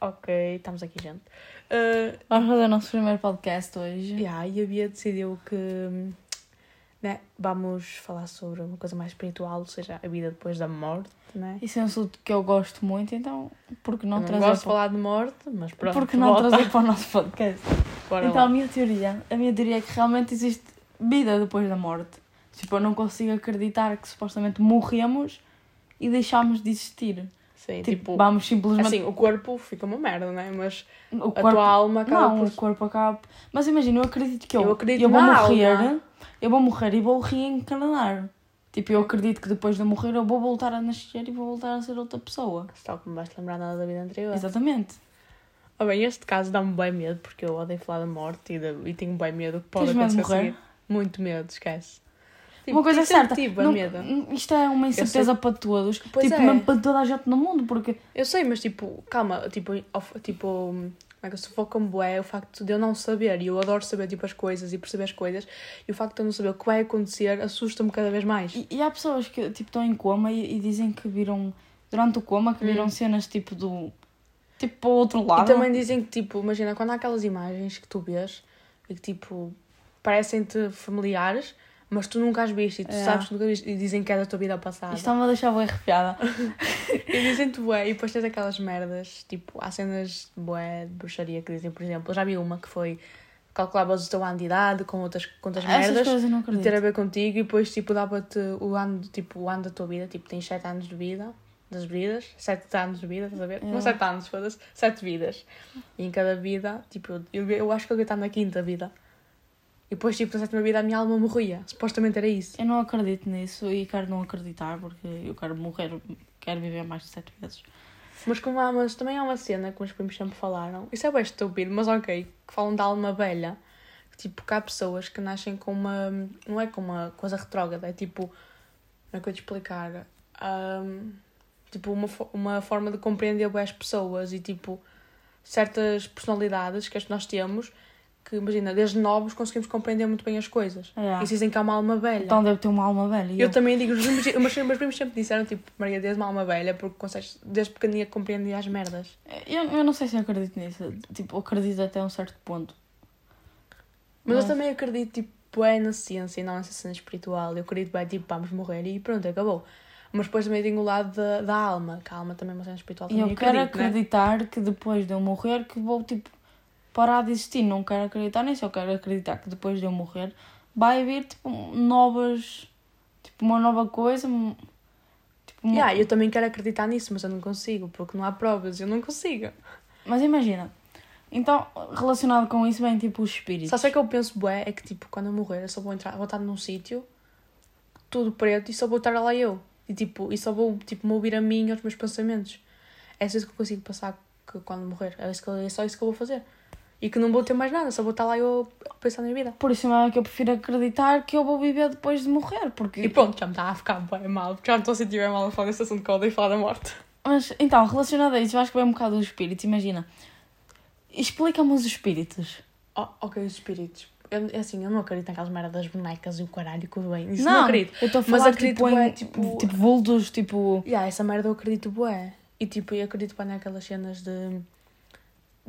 Ok, estamos aqui, gente. Uh, Vamos fazer o nosso primeiro podcast hoje. yeah, e a Bia decidiu que né, vamos falar sobre uma coisa mais espiritual, ou seja, a vida depois da morte, né? Isso é um assunto que eu gosto muito, então por que não não trazer gosto de para... falar de morte, mas pronto. por que não volta. trazer para o nosso podcast? Bora então a lá. minha teoria, a minha teoria é que realmente existe vida depois da morte. Tipo, eu não consigo acreditar que supostamente morremos e deixámos de existir. Sim, Tipo, tipo, vamos simplesmente assim, o corpo fica uma merda, né? Mas o a tua alma acaba não, por... o corpo acaba. Mas imagina, eu acredito que eu, Eu acredito eu vou morrer, alma. eu vou morrer e vou reencarnar. Tipo, eu acredito que depois de eu morrer eu vou voltar a nascer e vou voltar a ser outra pessoa. Só que não vais te lembrar nada da vida anterior. Exatamente. Ah, bem, este caso dá-me bem medo, porque eu odeio falar da morte e, de- e tenho bem medo que pode Tens medo de acontecer morrer? Muito medo, esquece. Tipo, Uma coisa é certa, Tive não- medo. isto é uma incerteza para todos, Pois tipo, é. mesmo para toda a gente no mundo, porque Eu sei, mas tipo, calma, tipo, tipo, como é que eu sufoco-me bué o facto de eu não saber, e eu adoro saber tipo as coisas e perceber as coisas, e o facto de eu não saber o que vai acontecer assusta-me cada vez mais. E, e há pessoas que tipo, estão em coma e, e dizem que viram, durante o coma, que viram Hum. cenas tipo do. tipo para o outro E lado. também dizem que, tipo, imagina, quando há aquelas imagens que tu vês e que, tipo, parecem-te familiares, mas tu nunca as viste e tu É. sabes que nunca viste, e dizem que é da tua vida passada. Isto está-me a deixar bem arrepiada. E dizem-te bué, e depois tens aquelas merdas, tipo, há cenas bué de bruxaria que dizem, por exemplo, eu já vi uma que foi calculavas o teu ano de idade com outras, com outras Essas merdas, coisas não de acredito. ter a ver contigo, e depois, tipo, dava-te o ano, tipo, o ano da tua vida, tipo, tens 7 anos de vida, das vidas, 7 anos de vida, estás a ver? É. Não 7 anos, foda-se, 7 vidas. E em cada vida, tipo, eu, eu, eu acho que eu ia estar na quinta vida. E depois, tipo, na sétima vida a minha alma morria. Supostamente era isso. Eu não acredito nisso e quero não acreditar porque eu quero morrer, quero viver mais de sete vezes. Mas como há, mas também há uma cena que os primos sempre falaram, isso é bem estúpido, mas ok, que falam da alma velha. Tipo, que há pessoas que nascem com uma. Não é com uma coisa retrógrada, é tipo. Como é que eu te explicar? Ahm, tipo, uma, uma forma de compreender bem as pessoas e, tipo, certas personalidades que nós temos que, imagina, desde novos conseguimos compreender muito bem as coisas. É. E dizem que há uma alma velha. Então deve ter uma alma velha. e Eu também digo, os meus, meus- meus primos sempre disseram, tipo, Maria, desde uma alma velha, porque consegues, desde pequenina, compreender as merdas. Eu, eu não sei se eu acredito nisso. Tipo, eu acredito até um certo ponto. Mas Mas- eu também acredito, tipo, é na ciência e não nessa cena espiritual. Eu acredito, bem, tipo, vamos morrer e pronto, acabou. Mas depois também tenho o lado da, da alma, que a alma também é uma cena espiritual. E eu quero acredito, né? acreditar que depois de eu morrer que vou tipo parar de existir. Não quero acreditar nisso, eu quero acreditar que depois de eu morrer vai vir tipo novas. Tipo uma nova coisa. Tipo, uma- Yeah, eu também quero acreditar nisso, mas eu não consigo, porque não há provas, eu não consigo. Mas imagina. Então, relacionado com isso, vem tipo os espíritos. Só sei que eu penso, bué, é que tipo, quando eu morrer, eu só vou entrar, vou estar num sítio, tudo preto, e só vou estar lá eu. E tipo, e só vou, tipo, me ouvir a mim e aos meus pensamentos. É só isso que eu consigo passar que, quando morrer. É, isso que, é só isso que eu vou fazer. E que não vou ter mais nada, só vou estar lá eu a pensar na minha vida. Por isso é que eu prefiro acreditar que eu vou viver depois de morrer. Porque... E pronto, já me está a ficar bem mal, porque já me estou a sentir bem mal a falar desse assunto que eu odeio falar da morte. Mas então, relacionado a isso, eu acho que vem um bocado dos espíritos. Imagina. Explica-me os espíritos. Oh, ok, os espíritos. Eu, é assim, eu não acredito naquelas merdas das bonecas e o caralho que o bem. Isso não, acredito. Eu estou a Mas falar acredito tipo, bué, em tipo- tipo vultos, tipo. Yeah, essa merda eu acredito bué. E tipo, eu acredito bué naquelas cenas de,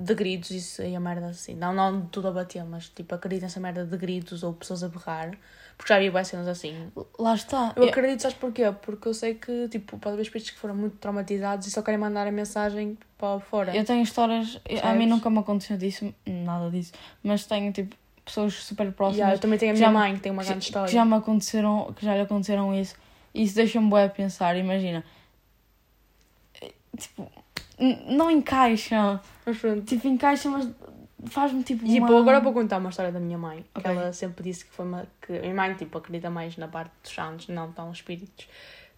de gritos isso, e a merda assim. Não, não de tudo a bater, mas tipo, acredito nessa merda de gritos ou pessoas a berrar. Porque já vi bué cenas assim. Lá está. Eu Eu- acredito, sabes porquê? Porque eu sei que, tipo, pode haver espíritos que foram muito traumatizados e só querem mandar a mensagem para fora. Eu tenho histórias. A mim nunca me aconteceu disso, nada disso. Mas tenho tipo pessoas super próximas Yeah, eu também tenho a minha já- mãe que tem uma que, grande história. que já me aconteceram, que já lhe aconteceram isso. E isso deixa-me bué a pensar, imagina. Tipo, não encaixa. Mas pronto. Tipo, encaixa, mas faz-me tipo. E, tipo, uma- agora vou contar uma história da minha mãe. Que Ok. ela sempre disse que foi uma. que a minha mãe, tipo, acredita mais na parte dos santos, não tão espíritos.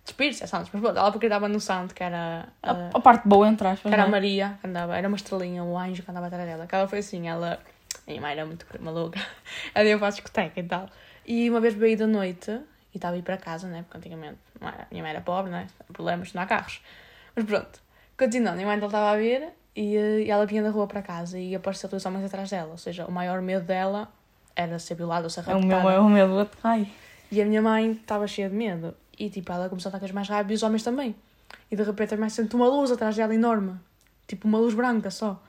De espíritos, é santos, mas pronto, ela acreditava no santo, que era. A, ah, a parte boa, entre aspas. que era a é? Maria, que andava, era uma estrelinha, um anjo que andava atrás dela. Que ela foi assim, ela. A minha mãe era muito maluca. Ela ia para a discoteca e tal. E uma vez veio da noite e estava a ir para casa, né? Porque antigamente não era, a minha mãe era pobre, né? Problemas, não há carros. Mas pronto, continuando, a minha mãe dela estava a vir e, eh, e ela vinha da rua para casa e apareceu dois homens atrás dela. Ou seja, o maior medo dela era ser violada ou ser É o raptada. meu, é o meu. Ai. E a minha mãe estava cheia de medo. E tipo, ela começou a aqueles mais rápidos e os homens também. E de repente a mãe sente uma luz atrás dela enorme. tipo uma luz branca só.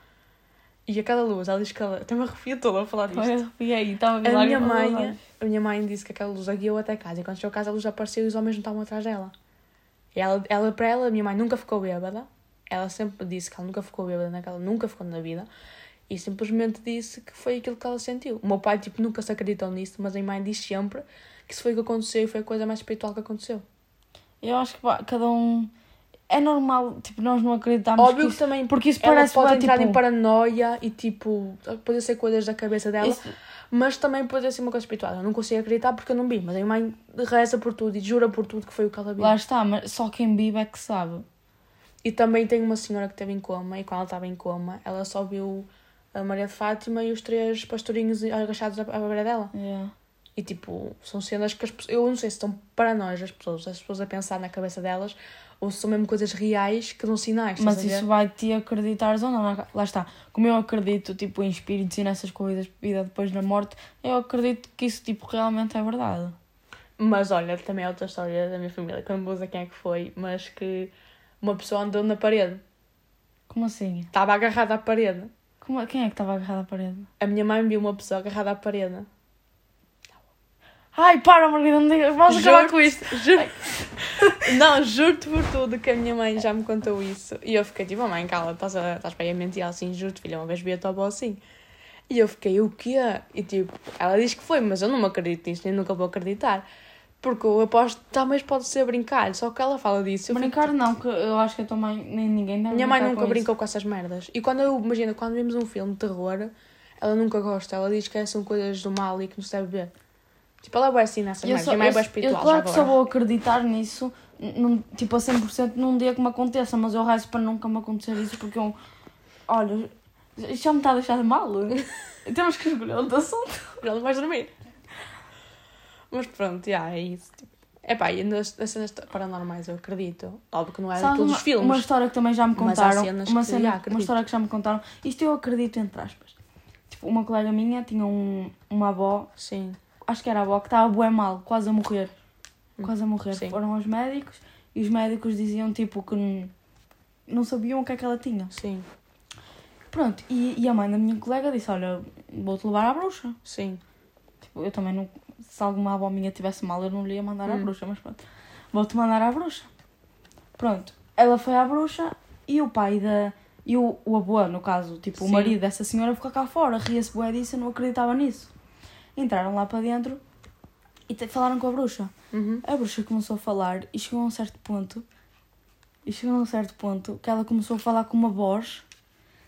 E aquela luz, ela diz que ela. Até me arrepio toda a falar disto. Foi, arrepiei, estava a A minha, mãe, a minha mãe disse que aquela luz a guiou até casa. E quando chegou a casa, a luz apareceu e os homens não estavam atrás dela. E ela, ela, para ela, a minha mãe nunca ficou bêbada. Ela sempre disse que ela nunca ficou bêbada naquela, nunca ficou na vida. E simplesmente disse que foi aquilo que ela sentiu. O meu pai, tipo, nunca se acreditou nisso, mas a minha mãe diz sempre que isso foi o que aconteceu e foi a coisa mais espiritual que aconteceu. Eu acho que pá, cada um. É normal, tipo, nós não acreditamos Óbvio que que isso, também porque isso ela parece pode bué, entrar tipo, em paranoia e, tipo, pode ser coisas da cabeça dela. isso- Mas também pode ser uma coisa espiritual. Eu não consigo acreditar porque eu não vi. Mas a minha mãe reza por tudo e jura por tudo que foi o que ela viu. lá está, mas só quem vive é que sabe. E também tem uma senhora que esteve em coma. E quando ela estava em coma, ela só viu a Maria de Fátima e os três pastorinhos agachados à à beira dela. Yeah. E tipo, são cenas que as pessoas. Eu não sei se estão paranoias as pessoas, as pessoas a pensar na cabeça delas ou se são mesmo coisas reais que dão sinais. Mas isso vai-te acreditar ou não. Lá está. Como eu acredito tipo, em espíritos e nessas coisas, vida depois da morte, eu acredito que isso tipo, realmente é verdade. Mas olha, também é outra história da minha família, que eu não vou dizer quem é que foi, mas que uma pessoa andou na parede. Como assim? Estava agarrada à parede. Como, quem é que estava agarrado à parede? A minha mãe viu uma pessoa agarrada à parede. Ai, para, Margarida, não digas. Vamos acabar com isto. Juro... Não, juro-te por tudo que a minha mãe já me contou isso. E eu fiquei tipo, oh, mãe, cala, estás, a, estás aí a mentir assim, juro-te, filha, uma vez vi a tua avó assim. E eu fiquei, o quê? E tipo, ela diz que foi, mas eu não me acredito nisto, nem nunca vou acreditar. Porque eu aposto, talvez pode ser brincar, só que ela fala disso. Eu fico, Brincar não, que eu acho que a tua mãe, nem ninguém deve minha mãe brincar nunca com brincou com essas merdas. E quando eu, imagina, quando vemos um filme de terror, ela nunca gosta. Ela diz que são coisas do mal e que não se deve ver. Tipo, ela vai assim merdas. só- Minha mãe é eu- bem eu espiritual, claro que só vou acreditar nisso, num, tipo a 100% num dia que me aconteça, mas eu rezo para nunca me acontecer isso porque eu. Olha, isto já me está a deixar de mal. Temos que escolher outro assunto. Já não vais dormir. Mas pronto, já, é isso. Tipo. Epá, e nas, nas cenas paranormais eu acredito. Óbvio que não é todos uma, filmes. uma história que também já me contaram. uma, cena- já, uma história que já me contaram. Isto eu acredito, entre aspas. Tipo, uma colega minha tinha um, uma avó, Sim, acho que era a avó, que estava bué mal, quase a morrer. Quase a morrer. Hum. Sim. Foram aos médicos e os médicos diziam tipo que n- não sabiam o que é que ela tinha. sim, Pronto, e, e a mãe da minha colega disse: Olha, vou-te levar à bruxa. sim. Tipo, eu também não. Se alguma avó minha tivesse mal, eu não lhe ia mandar à Hum. bruxa, mas pronto. Vou-te mandar à bruxa. Pronto, ela foi à bruxa e o pai da. E o, o avô, no caso, tipo, o Sim. marido dessa senhora ficou cá fora, ria-se bué disso, eu não acreditava nisso. Entraram lá para dentro e falaram com a bruxa. Uhum. A bruxa começou a falar e chegou a um certo ponto. E chegou a um certo ponto que ela começou a falar com uma voz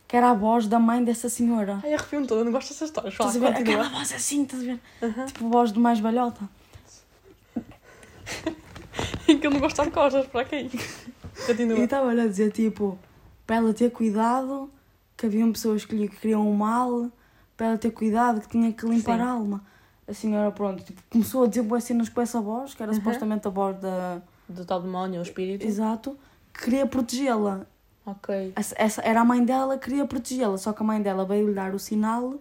que era a voz da mãe dessa senhora. Ai, arrepio-me toda, não gosto dessas histórias. Estás a ver? continua. Aquela voz assim, estás a ver? Uhum. Tipo, voz de mais velhota. que eu não gosto de costas, para quem? E Continua. estava-lhe a dizer, tipo, para ela ter cuidado, que haviam pessoas que lhe queriam o mal, para ela ter cuidado, que tinha que limpar Sim. a alma. A senhora, pronto, tipo, começou a dizer boas cenas com essa voz, que era Uhum. supostamente a voz da... Do tal demónio, o espírito. Exato. que Queria protegê-la. Ok. Essa, essa era a mãe dela, queria protegê-la, só que a mãe dela veio-lhe dar o sinal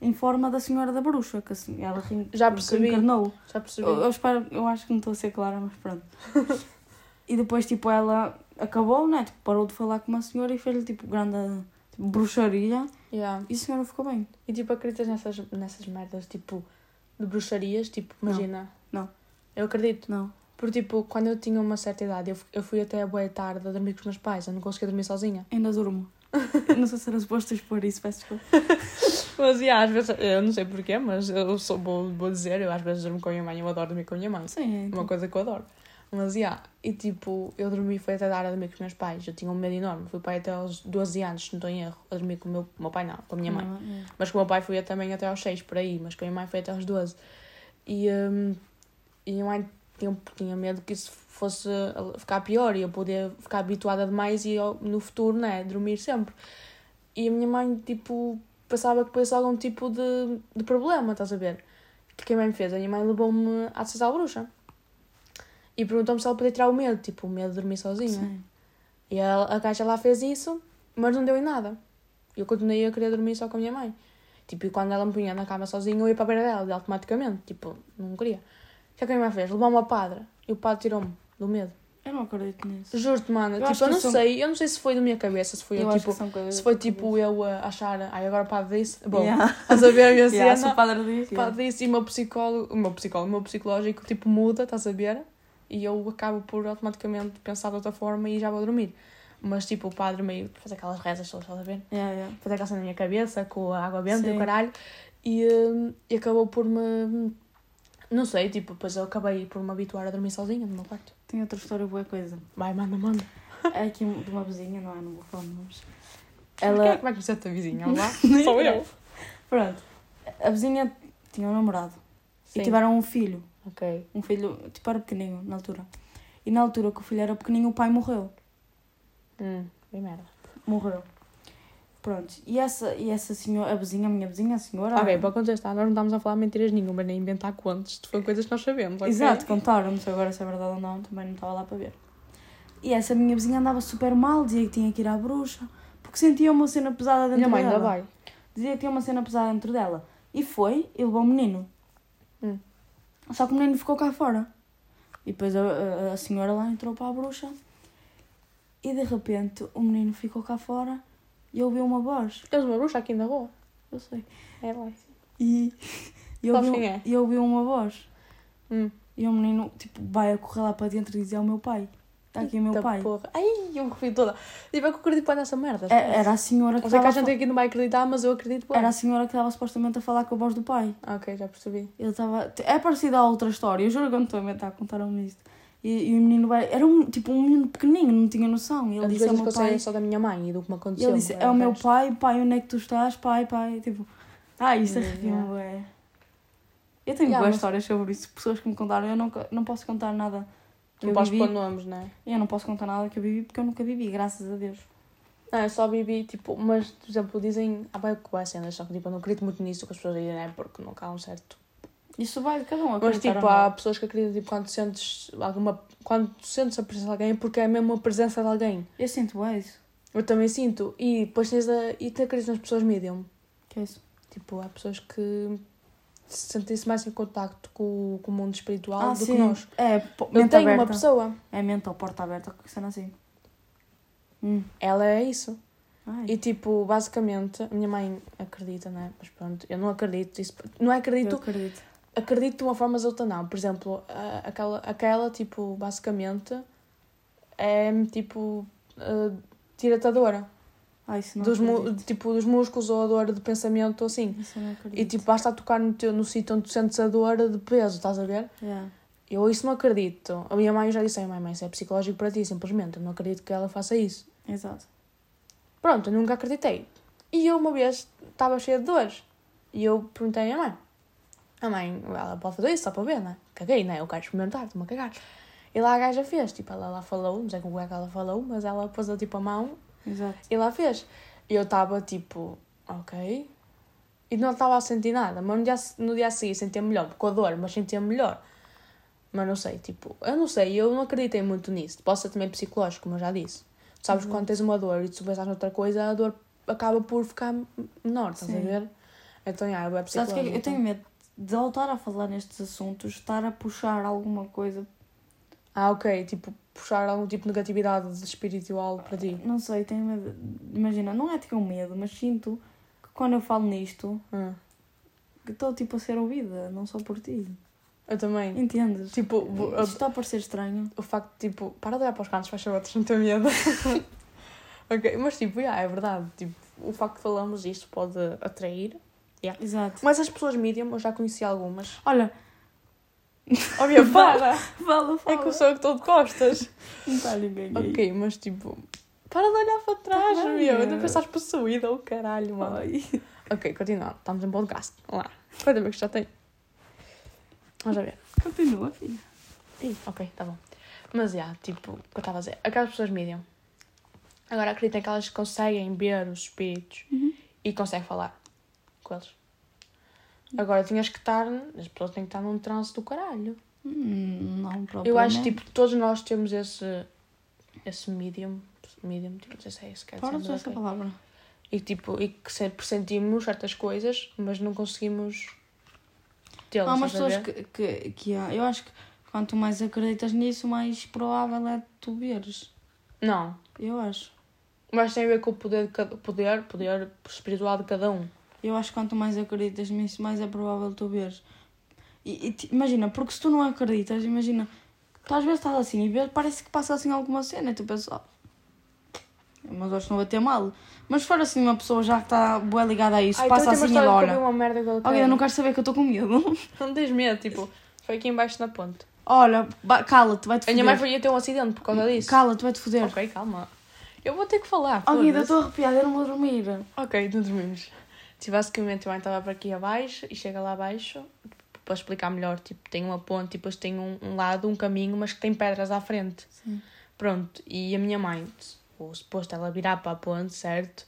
em forma da senhora da bruxa, que assim, ela Já percebi. reencarnou. Já percebi. Eu, eu espero, eu acho que não estou a ser clara, mas pronto. e depois, tipo, ela acabou, né? Tipo, parou de falar com uma senhora e fez-lhe, tipo, grande tipo, bruxaria Yeah. e a senhora ficou bem. E tipo, acreditas nessas, nessas merdas, tipo, de bruxarias? Tipo, imagina. Não. Eu acredito. Não. Porque, tipo, quando eu tinha uma certa idade, eu, eu fui até a boa tarde a dormir com os meus pais. Eu não conseguia dormir sozinha. Ainda durmo. não sei se era suposto expor isso, peço desculpa. Mas, yeah, às vezes, eu não sei porquê, mas eu sou, vou, vou dizer, eu às vezes durmo com a minha mãe, eu adoro dormir com a minha mãe. Sim, é, Uma coisa que eu adoro. Mas, yeah, e tipo, eu dormi, foi até dar a dormir com os meus pais. Eu tinha um medo enorme. Fui pai até aos 12 anos, se não estou em erro, a dormir com o meu, meu pai, não, com a minha mãe. é. Mas com o meu pai fui também até aos 6 por aí, mas com a minha mãe foi até aos 12. E, hum, e a minha mãe tinha, tinha medo que isso fosse a- ficar pior e eu poder ficar habituada demais e eu, no futuro, né, dormir sempre. E a minha mãe, tipo, pensava que fosse algum tipo de, de problema, estás a ver? O que a minha mãe fez? A minha mãe levou-me à César Bruxa e perguntou-me se ela podia tirar o medo, tipo, o medo de dormir sozinha. Sim. E ela, a gaja lá fez isso, mas não deu em nada. Eu continuei a querer dormir só com a minha mãe. Tipo, e quando ela me punha na cama sozinha, eu ia para a beira dela, automaticamente. Tipo, não queria. O que é que a minha mãe fez? Levou-me ao padre. E o padre tirou-me do medo. Eu não acredito nisso. Juro-te, mano. Eu tipo, eu não são- sei, eu não sei se foi da minha cabeça, se foi Eu eu, tipo. Se foi tipo eu a achar, ai agora o padre disse. Bom, Yeah. a ver a minha Yeah, se o cena? padre diz. O padre disse e o meu psicólogo, o meu psicólogo, o meu psicológico tipo muda, estás a ver? E eu acabo por automaticamente pensar de outra forma e já vou dormir. Mas tipo, o padre meio faz aquelas rezas, estás a ver? Yeah, yeah. Faz aquela cena na minha cabeça com a água benta e o caralho. E, hum, e acabou por me. Não sei, tipo, depois eu acabei por me habituar a dormir sozinha no meu quarto. Tenho outra história boa coisa. Vai, manda, manda. É aqui de uma vizinha, não é? Não vou falar nomes. Ela... Como é que você é a tua vizinha? Lá? Nem Sou eu. Pronto. A vizinha tinha um namorado. Sim. E tiveram um filho. Ok. Um filho, tipo, era pequenino na altura. E na altura que o filho era pequenino, o pai morreu. Hum, bem merda. Morreu. Pronto. E essa, e essa senhora, a vizinha, a minha vizinha, a senhora. Ok, para contestar, nós não estamos a falar mentiras nenhuma, nem inventar contos. Foi coisas que nós sabemos, ok? Exato, contaram, não sei agora se é verdade ou não, também não estava lá para ver. E essa minha vizinha andava super mal, dizia que tinha que ir à bruxa, porque sentia uma cena pesada dentro Minha mãe dela. ainda vai. Dizia que tinha uma cena pesada dentro dela. E foi, e levou o menino. Hum. Só que o menino ficou cá fora. E depois a, a, a senhora lá entrou para a bruxa. E de repente o menino ficou cá fora e ouviu uma voz. Tens uma bruxa aqui na rua. Eu sei. É lá. E, e, ouviu, quem é? e ouviu uma voz. Hum. E o menino, tipo, vai a correr lá para dentro e dizer ao meu pai. Está aqui o meu pai. Porra. Ai, eu corri toda. Tipo, eu que acredito para nessa merda. É- Era a senhora que Eu sei que a gente aqui não vai acreditar, mas eu acredito. fa- Era a senhora que estava supostamente a falar com a voz do pai. Ah, Ok, já percebi. Ele estava. É parecido a outra história. Eu juro que eu não estou a inventar, contaram-me isto. E, e o menino vai. Era um, tipo um menino pequenino, não tinha noção. E ele As disse ao coisas que meu eu sei pai. é só da minha mãe e do que me aconteceu. ele disse: É o meu resto. pai, pai, onde é que tu estás? Pai, pai. Tipo. Ah, isto Hum, arrepia-me, bué. Eu tenho Yeah, boas mas- histórias sobre isso. Pessoas que me contaram. Eu não, não posso contar nada que Não eu posso vivi. pôr nomes, não é? Eu não posso contar nada que eu vivi porque eu nunca vivi, graças a Deus. Não, eu só vivi, tipo, mas, por exemplo, dizem, ah, vai que vai cenas, só que, tipo, eu não acredito muito nisso que as pessoas dizem, né? Porque não há um certo. Isso vai de cada um. Mas, tipo, há pessoas que acreditam, tipo, quando sentes alguma. Quando sentes a presença de alguém, porque é mesmo a presença de alguém. Eu sinto bem isso. Eu também sinto. E depois tens a. E te acreditas nas pessoas medium. Que é isso? Tipo, há pessoas que se sentem-se mais em contacto com, com o mundo espiritual Ah, do sim. que nós. É, Eu tenho aberta. uma pessoa, É mente ou porta aberta, que cena assim. Hum. ela é isso. Ai, E tipo, basicamente, a minha mãe acredita, né? Mas pronto, eu não acredito. Isso, não é eu acredito, acredito. de uma forma, outra não. Por exemplo, a- aquela, aquela tipo, basicamente, é tipo, uh, diretadora. Ai, isso não Dos, tipo, dos músculos ou a dor de pensamento, ou assim. E tipo, basta tocar no, teu, no sítio onde tu sentes a dor de peso, estás a ver? Yeah. Eu isso não acredito. A minha mãe já disse, "Ai, mãe, mãe, isso é psicológico para ti, simplesmente. Eu não acredito que ela faça isso. Exato. Pronto, eu nunca acreditei. E eu uma vez estava cheia de dores. E eu perguntei à minha mãe. A mãe, ela pode fazer isso só para ver, né? Caguei, né? Eu quero experimentar, estou-me a cagar. E lá a gaja fez, tipo, ela lá falou, não sei com o que é que ela falou, mas ela pôs tipo a mão Exato. e lá fez. E eu estava tipo, ok. E não estava a sentir nada, mas no dia, no dia a seguir sentia melhor, com a dor, mas sentia melhor. Mas não sei, tipo, eu não sei, eu não acreditei muito nisso. Pode ser também psicológico, como eu já disse. Tu sabes, Uhum. quando tens uma dor e tu pensas noutra coisa, a dor acaba por ficar menor, estás a Sim. ver? Então, é Sabes que psicológico. eu tenho medo de voltar a falar nestes assuntos, estar a puxar alguma coisa. Ah, ok, tipo, puxar algum tipo de negatividade espiritual para ti. Não sei, tenho medo. Imagina, não é ter um medo, mas sinto que quando eu falo nisto, Hum, que estou tipo a ser ouvida, não só por ti. eu também. Entendes? Tipo, Isto está a parecer estranho. o facto de, tipo, para de olhar para os cantos, faz favor, tens muito medo. ok, mas tipo, yeah, é verdade. Tipo, o facto de falarmos isto pode atrair. Exato. Mas as pessoas medium, eu já conheci algumas. Olha, Óbvio, para! fala, fala. É que eu sou que estou de costas. Não está ninguém aí. ok, mas tipo, para de olhar para trás, Tá bem, meu. Ainda pensaste possuída, o caralho, mano. Ai. Ok, continuando. Estamos em podcast. Vamos lá. Quanto tempo que já tem? Vamos a ver. Continua, filha. Ih, ok, tá bom. Mas, já, tipo, o que eu estava a dizer. Aquelas pessoas medium. Agora acreditem que elas conseguem ver os espíritos Uhum. e conseguem falar com eles. Agora tinhas que estar. As pessoas têm que estar num trance do caralho. Hum, não, Eu acho tipo, todos nós temos esse. esse medium. Medium, tipo, não sei se é isso que de mas essa palavra. E tipo, e que sempre sentimos certas coisas, mas não conseguimos tê-las. Há umas pessoas que, que, que há. Eu acho que quanto mais acreditas nisso, mais provável é tu veres. Não. Eu acho. Mas tem a ver com o poder, poder, poder espiritual de cada um. Eu acho que quanto mais acreditas nisso, mais é provável tu veres. E, e imagina, porque se tu não acreditas, imagina, tu às vezes estás assim e vês, parece que passa assim alguma cena e tu pensas, oh, mas hoje não vai ter mal. Mas se for assim uma pessoa já que está boa ligada a isso, Ai, passa tem assim e vi olha. uma merda que Olha, eu não quero saber que eu estou com medo. Não tens medo, tipo, foi aqui embaixo na ponte. Olha, cala-te, vai-te A minha mãe foder. foi ter um acidente por causa disso. Cala-te, vai-te foder. Ok, calma. Eu vou ter que falar. Oh, Guida, estou arrepiada, eu não vou dormir. Ok, não dormimos. Tipo, basicamente, a mãe estava para aqui abaixo e chega lá abaixo, para explicar melhor, tipo, tem uma ponte e depois tem um, um lado, um caminho, mas que tem pedras à frente. Sim. Pronto, e a minha mãe, o suposto ela virar para a ponte, certo?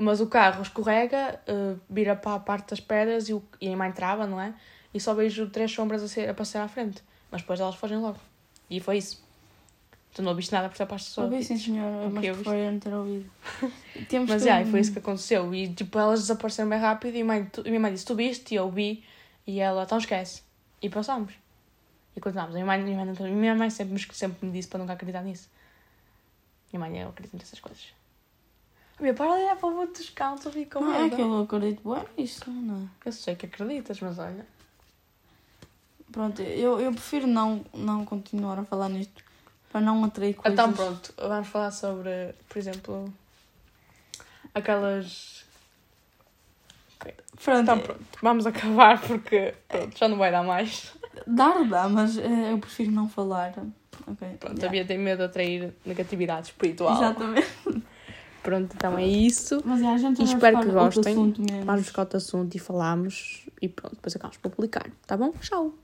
Mas o carro escorrega, eh, vira para a parte das pedras e, o, e a minha mãe trava, não é? E só vejo três sombras a, ser, a passar à frente. Mas depois elas fogem logo. E foi isso. Tu não ouviste nada por essa parte só. Ouvi, sim, senhor, Ok, mas preferia não ter ouvido. Temos Mas que... já, foi isso que aconteceu. E tipo, elas desapareceram bem rápido e a mãe, tu, minha mãe disse: Tu viste? E eu vi. E ela, então esquece. E passámos. E continuámos. A minha mãe, minha mãe, minha mãe sempre, me- sempre me disse para nunca acreditar nisso. Minha mãe, eu acredito nessas coisas. Meu, para de olhar para o outro dos cantos, eu fico com Não é que eu acredito bem nisso, não é? Eu sei que acreditas, mas olha. Pronto, eu, eu prefiro não, não continuar a falar nisto para não atrair coisas. Então pronto, vamos falar sobre, por exemplo, aquelas. Pronto, Então pronto, vamos acabar porque pronto, já não vai dar mais. dar dá, mas eh, eu prefiro não falar. Ok. Pronto, yeah. a Bia tem medo de atrair negatividade espiritual. Exatamente. Pronto, então é isso. Mas yeah, a gente E espero que gostem. Vamos buscar outro assunto e falamos. E pronto, depois acabamos por publicar. Tá bom? Tchau.